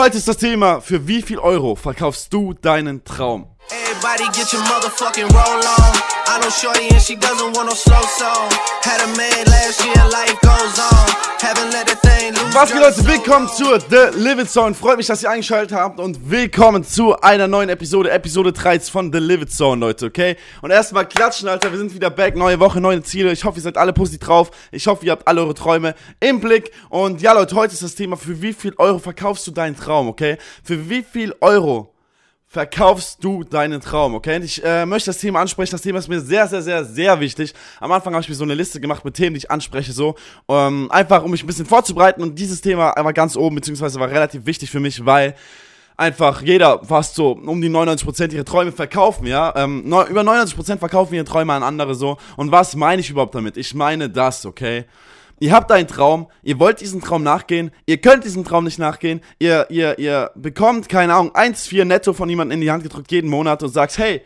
Heute ist das Thema, für wie viel Euro verkaufst du deinen Traum? Everybody get your motherfucking roll on. I know Shorty and she doesn't want no slow song. Had a man last year, life goes on. Haven't let lose. Was geht Leute, willkommen zur The Live It Zone. Freut mich, dass ihr eingeschaltet habt und willkommen zu einer neuen Episode, Episode 3 von The Live It Zone, Leute, okay? Und erstmal klatschen, Alter, wir sind wieder back, neue Woche, neue Ziele. Ich hoffe, ihr seid alle positiv drauf. Ich hoffe, ihr habt alle eure Träume im Blick. Und ja, Leute, heute ist das Thema, für wie viel Euro verkaufst du deinen Traum, okay? Für wie viel Euro verkaufst du deinen Traum, okay? Und ich äh, möchte das Thema ansprechen. Das Thema ist mir sehr, sehr, sehr, sehr wichtig. Am Anfang habe ich mir so eine Liste gemacht mit Themen, die ich anspreche, so. Ähm, einfach, um mich ein bisschen vorzubereiten. Und dieses Thema war ganz oben, beziehungsweise war relativ wichtig für mich, weil einfach jeder fast so um die 99% ihre Träume verkaufen, ja. Ähm, no, über 99% verkaufen ihre Träume an andere so. Und was meine ich überhaupt damit? Ich meine das, okay? Ihr habt einen Traum, ihr wollt diesen Traum nachgehen, ihr könnt diesem Traum nicht nachgehen, ihr, ihr, ihr bekommt, keine Ahnung, 1,4 netto von jemandem in die Hand gedrückt jeden Monat und sagst, hey,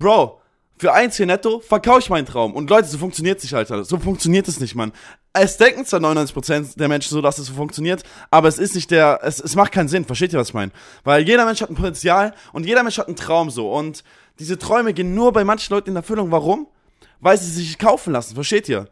Bro, für 1,4 netto verkaufe ich meinen Traum. Und Leute, so funktioniert es nicht, Alter. So funktioniert es nicht, Mann. Es denken zwar 99% der Menschen so, dass es so funktioniert, aber es ist nicht der, es, es macht keinen Sinn, versteht ihr, was ich meine? Weil jeder Mensch hat ein Potenzial und jeder Mensch hat einen Traum so. Und diese Träume gehen nur bei manchen Leuten in Erfüllung. Warum? Weil sie sich kaufen lassen, versteht ihr?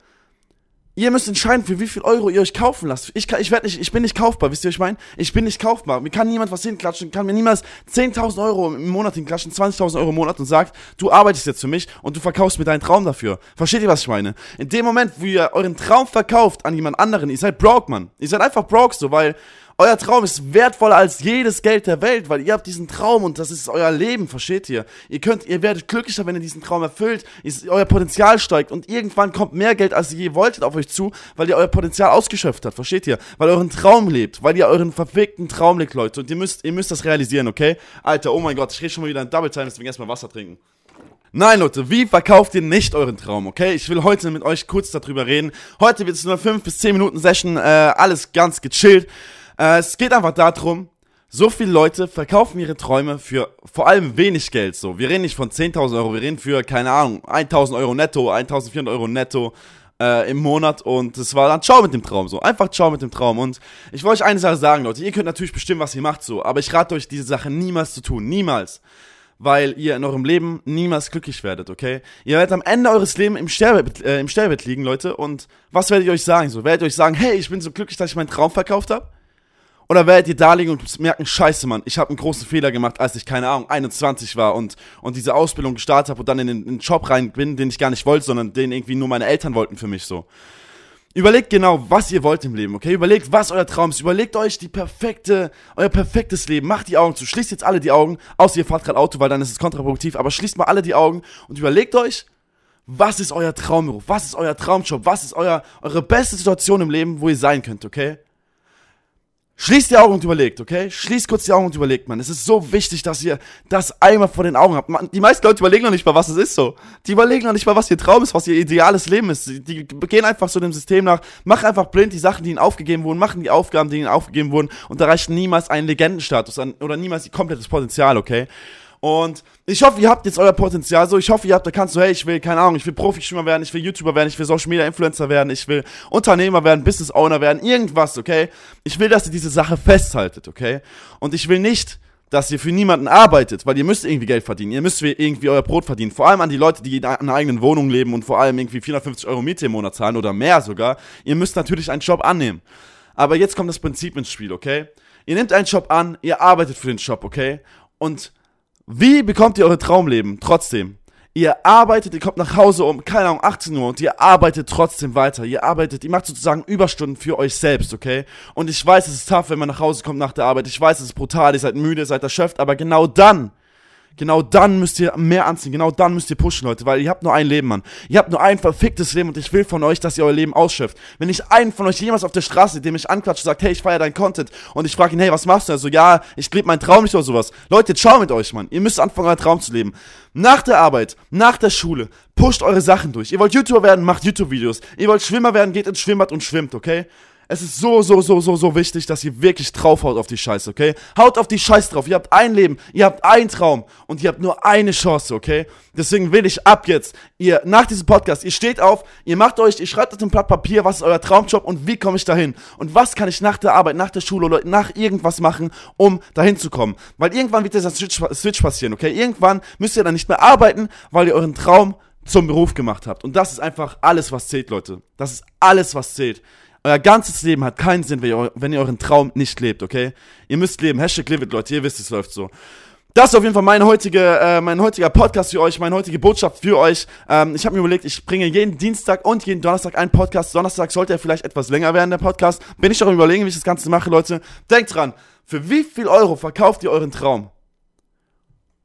Ihr müsst entscheiden, für wie viel Euro ihr euch kaufen lasst. Ich, kann, ich, werd nicht, ich bin nicht kaufbar, wisst ihr, was ich meine? Ich bin nicht kaufbar. Mir kann niemand was hinklatschen, kann mir niemals 10.000 Euro im Monat hinklatschen, 20.000 Euro im Monat und sagt, du arbeitest jetzt für mich und du verkaufst mir deinen Traum dafür. Versteht ihr, was ich meine? In dem Moment, wo ihr euren Traum verkauft an jemand anderen, ihr seid broke, Mann. Ihr seid einfach broke so, weil euer Traum ist wertvoller als jedes Geld der Welt, weil ihr habt diesen Traum und das ist euer Leben, versteht ihr? Ihr könnt, ihr werdet glücklicher, wenn ihr diesen Traum erfüllt, ist, euer Potenzial steigt und irgendwann kommt mehr Geld, als ihr je wolltet, auf euch zu, weil ihr euer Potenzial ausgeschöpft habt, versteht ihr? Weil ihr euren Traum lebt, weil ihr euren verfickten Traum lebt, Leute. Und ihr müsst, ihr müsst das realisieren, okay? Alter, oh mein Gott, ich rede schon mal wieder in Double Time, deswegen erstmal Wasser trinken. Nein, Leute, wie verkauft ihr nicht euren Traum, okay? Ich will heute mit euch kurz darüber reden. Heute wird es nur 5 bis 10 Minuten Session, äh, alles ganz gechillt. Äh, es geht einfach darum, so viele Leute verkaufen ihre Träume für vor allem wenig Geld. So, wir reden nicht von 10.000 Euro, wir reden für, keine Ahnung, 1.000 Euro netto, 1.400 Euro netto äh, im Monat und es war dann ciao mit dem Traum so. Einfach ciao mit dem Traum. Und ich wollte euch eine Sache sagen, Leute. Ihr könnt natürlich bestimmen, was ihr macht so, aber ich rate euch, diese Sache niemals zu tun. Niemals. Weil ihr in eurem Leben niemals glücklich werdet, okay? Ihr werdet am Ende eures Lebens im Sterbebett, äh, im Sterbebett liegen, Leute. Und was werdet ihr euch sagen? So, werdet ihr euch sagen, hey, ich bin so glücklich, dass ich meinen Traum verkauft habe? Oder werdet ihr da liegen und merken, scheiße, Mann, ich habe einen großen Fehler gemacht, als ich, keine Ahnung, 21 war und, und diese Ausbildung gestartet habe und dann in den, in den Job rein bin, den ich gar nicht wollte, sondern den irgendwie nur meine Eltern wollten für mich so. Überlegt genau, was ihr wollt im Leben, okay? Überlegt, was euer Traum ist. Überlegt euch die perfekte, euer perfektes Leben. Macht die Augen zu. Schließt jetzt alle die Augen, außer ihr fahrt gerade Auto, weil dann ist es kontraproduktiv. Aber schließt mal alle die Augen und überlegt euch, was ist euer Traumberuf? Was ist euer Traumjob? Was ist euer, eure beste Situation im Leben, wo ihr sein könnt, okay? Schließt die Augen und überlegt, okay? Schließt kurz die Augen und überlegt, man. Es ist so wichtig, dass ihr das einmal vor den Augen habt. Man, die meisten Leute überlegen noch nicht mal, was es ist so. Die überlegen noch nicht mal, was ihr Traum ist, was ihr ideales Leben ist. Die, die gehen einfach so dem System nach, machen einfach blind die Sachen, die ihnen aufgegeben wurden, machen die Aufgaben, die ihnen aufgegeben wurden und erreichen niemals einen Legendenstatus an, oder niemals ihr komplettes Potenzial, okay? Und ich hoffe, ihr habt jetzt euer Potenzial so. Ich hoffe, ihr habt erkannt, so, hey, ich will, keine Ahnung, ich will Profischwimmer werden, ich will YouTuber werden, ich will Social Media Influencer werden, ich will Unternehmer werden, Business Owner werden, irgendwas, okay? Ich will, dass ihr diese Sache festhaltet, okay? Und ich will nicht, dass ihr für niemanden arbeitet, weil ihr müsst irgendwie Geld verdienen. Ihr müsst irgendwie euer Brot verdienen. Vor allem an die Leute, die in einer eigenen Wohnung leben und vor allem irgendwie 450 Euro Miete im Monat zahlen oder mehr sogar. Ihr müsst natürlich einen Job annehmen. Aber jetzt kommt das Prinzip ins Spiel, okay? Ihr nehmt einen Job an, ihr arbeitet für den Job, okay? Und wie bekommt ihr eure Traumleben trotzdem? Ihr arbeitet, ihr kommt nach Hause um, keine Ahnung, 18 Uhr und ihr arbeitet trotzdem weiter. Ihr arbeitet, ihr macht sozusagen Überstunden für euch selbst, okay? Und ich weiß, es ist tough, wenn man nach Hause kommt nach der Arbeit. Ich weiß, es ist brutal, ihr seid müde, ihr seid erschöpft, aber genau dann Genau dann müsst ihr mehr anziehen. Genau dann müsst ihr pushen, Leute. Weil ihr habt nur ein Leben, Mann. Ihr habt nur ein verficktes Leben und ich will von euch, dass ihr euer Leben ausschöpft. Wenn ich einen von euch jemals auf der Straße, dem ich anquatsche, sagt, hey, ich feiere deinen Content und ich frage ihn, hey, was machst du? Also, ja, ich lebe meinen Traum nicht oder sowas. Leute, ciao mit euch, Mann. Ihr müsst anfangen, euren Traum zu leben. Nach der Arbeit, nach der Schule, pusht eure Sachen durch. Ihr wollt YouTuber werden, macht YouTube-Videos. Ihr wollt Schwimmer werden, geht ins Schwimmbad und schwimmt, okay? Es ist so, so, so, so, so wichtig, dass ihr wirklich draufhaut auf die Scheiße, okay? Haut auf die Scheiße drauf. Ihr habt ein Leben, ihr habt einen Traum und ihr habt nur eine Chance, okay? Deswegen will ich ab jetzt, ihr, nach diesem Podcast, ihr steht auf, ihr macht euch, ihr schreibt auf ein Blatt Papier, was ist euer Traumjob und wie komme ich dahin? Und was kann ich nach der Arbeit, nach der Schule oder nach irgendwas machen, um dahin zu kommen? Weil irgendwann wird dieser Switch passieren, okay? Irgendwann müsst ihr dann nicht mehr arbeiten, weil ihr euren Traum zum Beruf gemacht habt. Und das ist einfach alles, was zählt, Leute. Das ist alles, was zählt. Euer ganzes Leben hat keinen Sinn, wenn ihr, euren Traum nicht lebt, okay? Ihr müsst leben. Hashtag live it, Leute. Ihr wisst, es läuft so. Das ist auf jeden Fall meine heutige, äh, mein heutiger Podcast für euch, meine heutige Botschaft für euch. Ähm, ich habe mir überlegt, ich bringe jeden Dienstag und jeden Donnerstag einen Podcast. Donnerstag sollte er vielleicht etwas länger werden, der Podcast. Bin ich auch überlegen, wie ich das Ganze mache, Leute. Denkt dran, für wie viel Euro verkauft ihr euren Traum?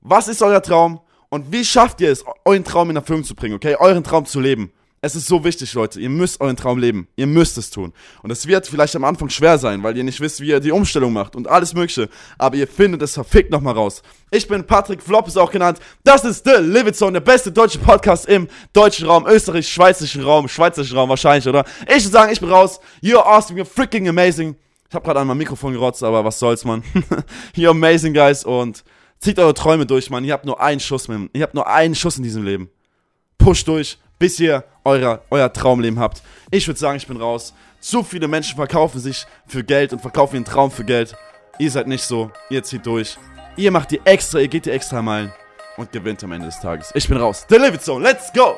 Was ist euer Traum? Und wie schafft ihr es, euren Traum in Erfüllung zu bringen, okay? Euren Traum zu leben. Es ist so wichtig, Leute. Ihr müsst euren Traum leben. Ihr müsst es tun. Und es wird vielleicht am Anfang schwer sein, weil ihr nicht wisst, wie ihr die Umstellung macht und alles Mögliche. Aber ihr findet es verfickt nochmal raus. Ich bin Patrick Flop, ist auch genannt. Das ist The Live It Zone, der beste deutsche Podcast im deutschen Raum, österreich, schweizerischen Raum, schweizerischen Raum wahrscheinlich, oder? Ich würde sagen, ich bin raus. You're awesome, you're freaking amazing. Ich habe gerade an mein Mikrofon gerotzt, aber was soll's, man. you're amazing, guys. Und zieht eure Träume durch, man. Ihr habt nur einen Schuss, man. Ihr habt nur einen Schuss in diesem Leben. Push durch bis ihr euer, euer Traumleben habt. Ich würde sagen, ich bin raus. Zu viele Menschen verkaufen sich für Geld und verkaufen ihren Traum für Geld. Ihr seid nicht so. Ihr zieht durch. Ihr macht die extra, ihr geht die extra Meilen und gewinnt am Ende des Tages. Ich bin raus. It Zone. Let's go!